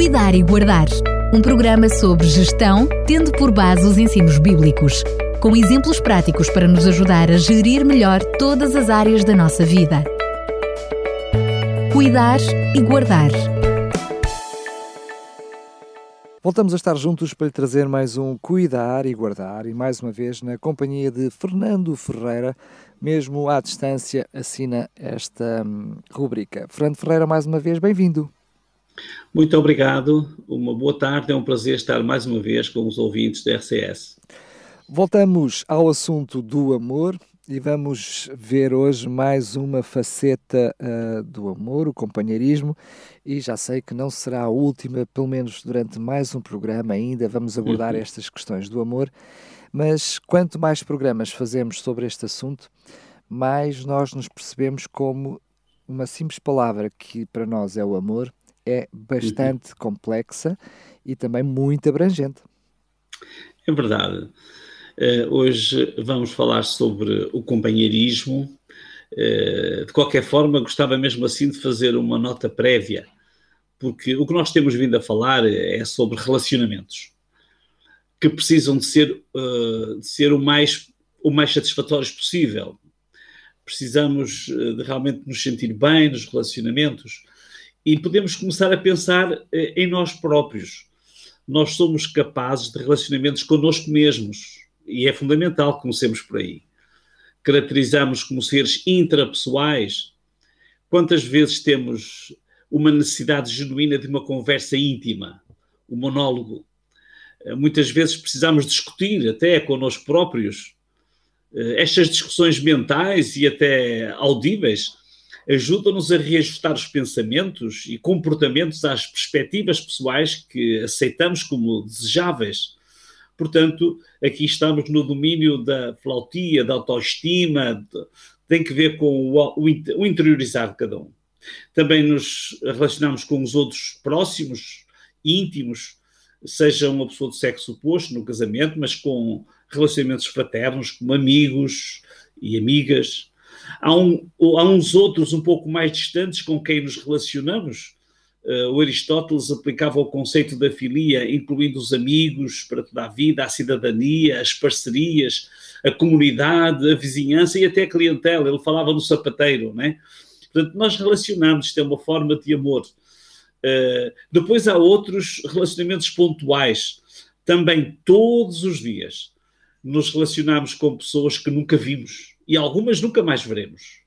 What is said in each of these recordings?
Cuidar e Guardar. Um programa sobre gestão, tendo por base os ensinos bíblicos, com exemplos práticos para nos ajudar a gerir melhor todas as áreas da nossa vida. Cuidar e Guardar. Voltamos a estar juntos para lhe trazer mais um Cuidar e Guardar e mais uma vez na companhia de Fernando Ferreira, mesmo à distância, assina esta hum, rubrica. Fernando Ferreira, mais uma vez, bem-vindo. Muito obrigado, uma boa tarde, é um prazer estar mais uma vez com os ouvintes da RCS. Voltamos ao assunto do amor e vamos ver hoje mais uma faceta uh, do amor, o companheirismo, e já sei que não será a última, pelo menos durante mais um programa ainda, vamos abordar uhum. estas questões do amor, mas quanto mais programas fazemos sobre este assunto, mais nós nos percebemos como uma simples palavra que para nós é o amor, é bastante uhum. complexa e também muito abrangente. É verdade. Uh, hoje vamos falar sobre o companheirismo. Uh, de qualquer forma, gostava mesmo assim de fazer uma nota prévia, porque o que nós temos vindo a falar é sobre relacionamentos que precisam de ser, uh, de ser o, mais, o mais satisfatórios possível. Precisamos de realmente nos sentir bem nos relacionamentos, e podemos começar a pensar eh, em nós próprios. Nós somos capazes de relacionamentos connosco mesmos e é fundamental que comecemos por aí. Caracterizamos como seres intrapessoais. Quantas vezes temos uma necessidade genuína de uma conversa íntima, um monólogo? Eh, muitas vezes precisamos discutir até connosco próprios. Eh, estas discussões mentais e até audíveis ajudam-nos a reajustar os pensamentos e comportamentos às perspectivas pessoais que aceitamos como desejáveis. Portanto, aqui estamos no domínio da flautia, da autoestima, de, tem que ver com o, o, interiorizar de cada um. Também nos relacionamos com os outros próximos, íntimos, seja uma pessoa de sexo oposto no casamento, mas com relacionamentos fraternos, como amigos e amigas, Há, um, há uns outros um pouco mais distantes com quem nos relacionamos. Uh, o Aristóteles aplicava o conceito da filia, incluindo os amigos para toda a vida, a cidadania, as parcerias, a comunidade, a vizinhança e até a clientela. Ele falava no sapateiro, né? Portanto, nós relacionamos, isto é uma forma de amor. Uh, depois há outros relacionamentos pontuais, também todos os dias. Nos relacionamos com pessoas que nunca vimos, e algumas nunca mais veremos.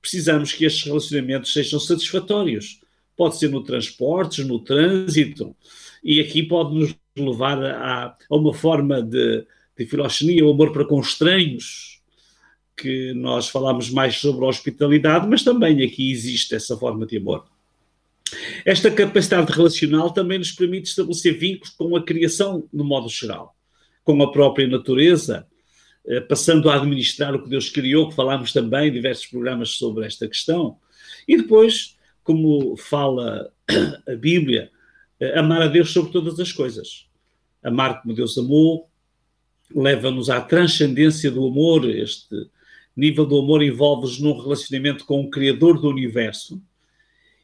Precisamos que estes relacionamentos sejam satisfatórios. Pode ser no transportes, no trânsito, e aqui pode nos levar a, a uma forma de, de filoxenia, o amor para com estranhos, que nós falamos mais sobre a hospitalidade, mas também aqui existe essa forma de amor. Esta capacidade relacional também nos permite estabelecer vínculos com a criação no modo geral, com a própria natureza, passando a administrar o que Deus criou, que falámos também em diversos programas sobre esta questão. E depois, como fala a Bíblia, eh, amar a Deus sobre todas as coisas. Amar como Deus amou leva-nos à transcendência do amor. Este nível do amor envolve-nos num relacionamento com o Criador do universo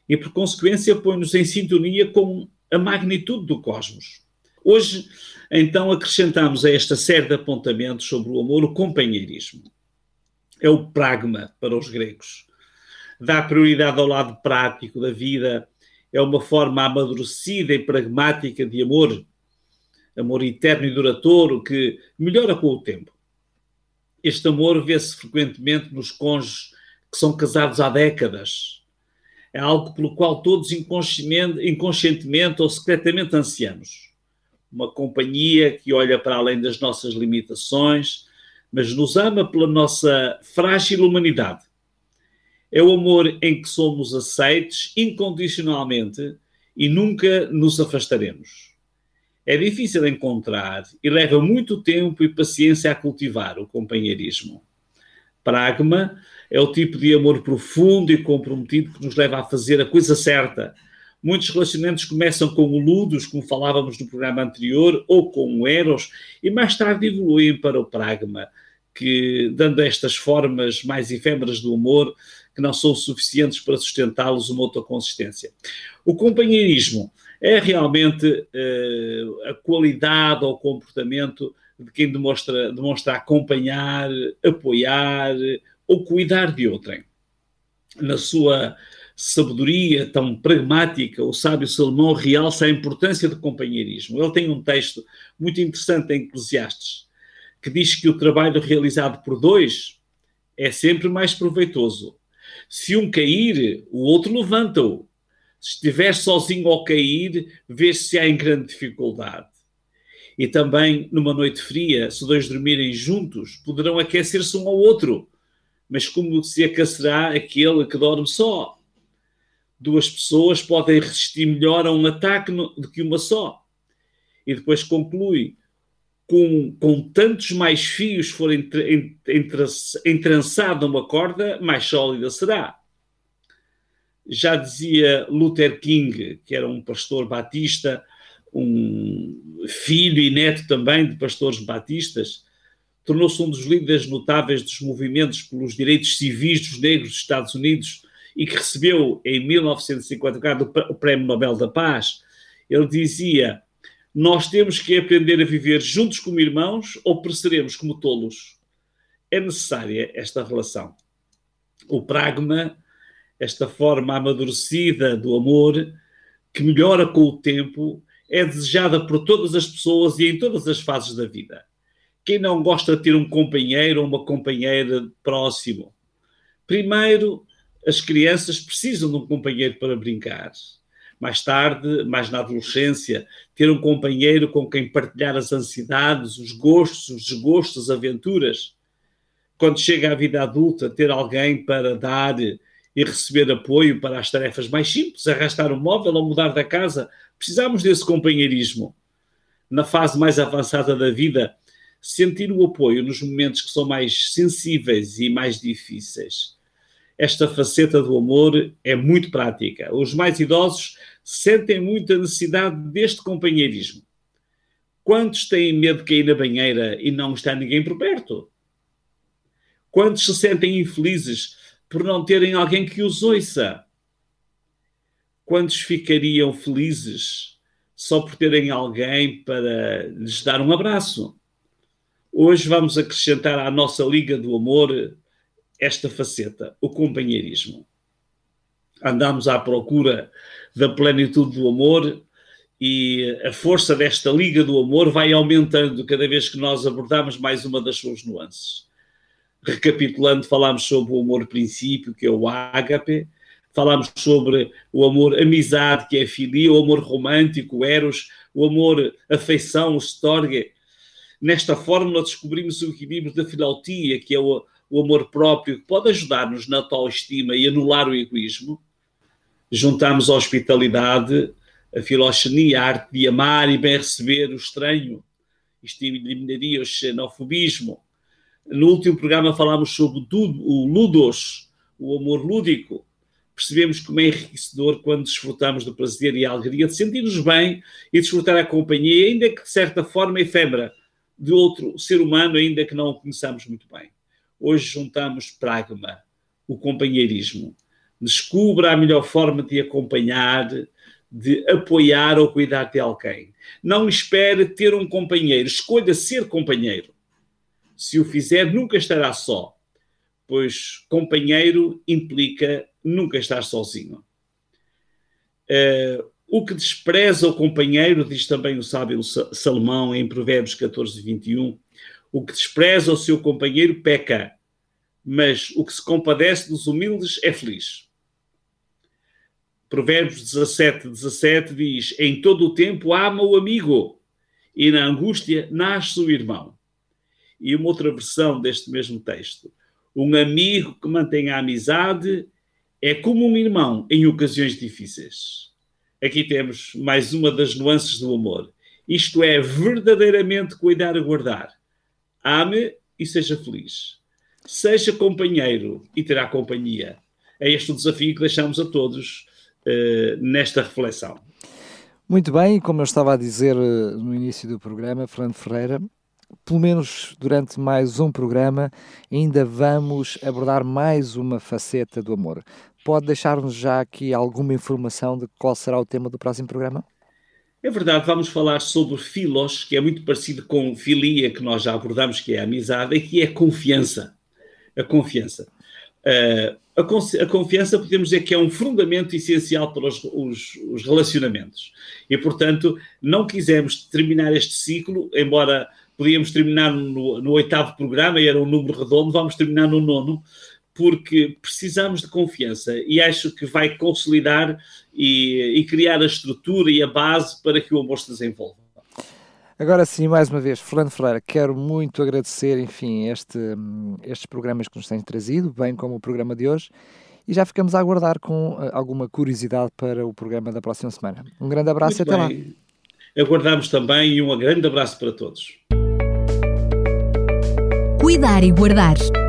e, por consequência, põe-nos em sintonia com a magnitude do cosmos. Hoje, então, acrescentamos a esta série de apontamentos sobre o amor o companheirismo. É o pragma para os gregos. Dá prioridade ao lado prático da vida, é uma forma amadurecida e pragmática de amor, amor eterno e duradouro que melhora com o tempo. Este amor vê-se frequentemente nos cônjuges que são casados há décadas. É algo pelo qual todos inconscientemente, inconscientemente ou secretamente ansiamos uma companhia que olha para além das nossas limitações, mas nos ama pela nossa frágil humanidade. É o amor em que somos aceites incondicionalmente e nunca nos afastaremos. É difícil encontrar e leva muito tempo e paciência a cultivar o companheirismo. Pragma é o tipo de amor profundo e comprometido que nos leva a fazer a coisa certa, Muitos relacionamentos começam com o Ludus, como falávamos no programa anterior, ou com o Eros, e mais tarde evoluem para o Pragma, que, dando estas formas mais efêmeras do amor, que não são suficientes para sustentá-los uma outra consistência. O companheirismo é realmente uh, a qualidade ou comportamento de quem demonstra, demonstra acompanhar, apoiar ou cuidar de outrem. Na sua sabedoria tão pragmática, o sábio Salomão realça a importância do companheirismo. Ele tem um texto muito interessante em Eclesiastes, que diz que o trabalho realizado por dois é sempre mais proveitoso. Se um cair, o outro levanta-o. Se estiver sozinho ao cair, vê se há em grande dificuldade. E também, numa noite fria, se dois dormirem juntos, poderão aquecer-se um ao outro. Mas como se aquecerá aquele que dorme só? Duas pessoas podem resistir melhor a um ataque do que uma só. E depois conclui: com, com tantos mais fios for entrançada uma corda, mais sólida será. Já dizia Luther King, que era um pastor batista, um filho e neto também de pastores batistas, tornou-se um dos líderes notáveis dos movimentos pelos direitos civis dos negros dos Estados Unidos e que recebeu em 1954 o Prémio Nobel da Paz, ele dizia: Nós temos que aprender a viver juntos como irmãos ou pereceremos como tolos. É necessária esta relação. O pragma, esta forma amadurecida do amor, que melhora com o tempo, é desejada por todas as pessoas e em todas as fases da vida. Quem não gosta de ter um companheiro ou uma companheira próximo? Primeiro, as crianças precisam de um companheiro para brincar. Mais tarde, mais na adolescência, ter um companheiro com quem partilhar as ansiedades, os gostos, os desgostos, as aventuras. Quando chega à vida adulta, ter alguém para dar e receber apoio para as tarefas mais simples, arrastar um móvel ou mudar da casa, precisamos desse companheirismo. Na fase mais avançada da vida, sentir o apoio nos momentos que são mais sensíveis e mais difíceis esta faceta do amor é muito prática. Os mais idosos sentem muita necessidade deste companheirismo. Quantos têm medo de cair na banheira e não está ninguém por perto? Quantos se sentem infelizes por não terem alguém que os ouça? Quantos ficariam felizes só por terem alguém para lhes dar um abraço? Hoje vamos acrescentar à nossa Liga do Amor esta faceta, o companheirismo. Andamos à procura da plenitude do amor e a força desta liga do amor vai aumentando cada vez que nós abordamos mais uma das suas nuances. Recapitulando, falámos sobre o amor princípio, que é o ágape, falámos sobre o amor amizade, que é filia, o amor romântico, o eros, o amor afeição, o storge. Nesta fórmula descobrimos o equilíbrio da filautia, que é o, o amor próprio, que pode ajudar-nos na autoestima e anular o egoísmo. Juntamos a hospitalidade, a filoxenia, a arte de amar e bem receber o estranho. Isto eliminaria o xenofobismo. No último programa falámos sobre o ludos, o amor lúdico. Percebemos como é enriquecedor quando desfrutamos do prazer e a alegria de sentir-nos bem e desfrutar a companhia, ainda que de certa forma efêmera, de outro ser humano, ainda que não o conheçamos muito bem. Hoje juntamos pragma, o companheirismo. Descubra a melhor forma de acompanhar, de apoiar ou cuidar de alguém. Não espere ter um companheiro, escolha ser companheiro. Se o fizer, nunca estará só, pois companheiro implica nunca estar sozinho. Uh, o que despreza o companheiro, diz também o sábio Salomão em Provérbios 14, 21, o que despreza o seu companheiro peca, mas o que se compadece dos humildes é feliz. Provérbios 17, 17 diz: Em todo o tempo ama o amigo, e na angústia nasce o irmão. E uma outra versão deste mesmo texto: Um amigo que mantém a amizade é como um irmão em ocasiões difíceis. Aqui temos mais uma das nuances do amor. Isto é verdadeiramente cuidar e guardar ame e seja feliz. Seja companheiro e terá companhia. É este o desafio que deixamos a todos uh, nesta reflexão. Muito bem, como eu estava a dizer uh, no início do programa, Fernando Ferreira, pelo menos durante mais um programa, ainda vamos abordar mais uma faceta do amor. Pode deixar-nos já aqui alguma informação de qual será o tema do próximo programa? É verdade, vamos falar sobre filos, que é muito parecido com filia, que nós já abordamos, que é a amizade, e que é a confiança. A confiança. Uh, a, a, confiança podemos dizer que é um fundamento essencial para os, os, os, relacionamentos. E, portanto, não quisemos terminar este ciclo, embora podíamos terminar no, no oitavo programa, e era um número redondo, vamos terminar no nono, porque precisamos de confiança e acho que vai consolidar e, e criar a estrutura e a base para que o amor se desenvolva. Agora sim, mais uma vez, Fernando Ferreira, quero muito agradecer, enfim, este, estes programas que nos têm trazido, bem como o programa de hoje, e já ficamos a aguardar com uh, alguma curiosidade para o programa da próxima semana. Um grande abraço muito e até bem. lá. Aguardamos também e um grande abraço para todos. Cuidar e Guardar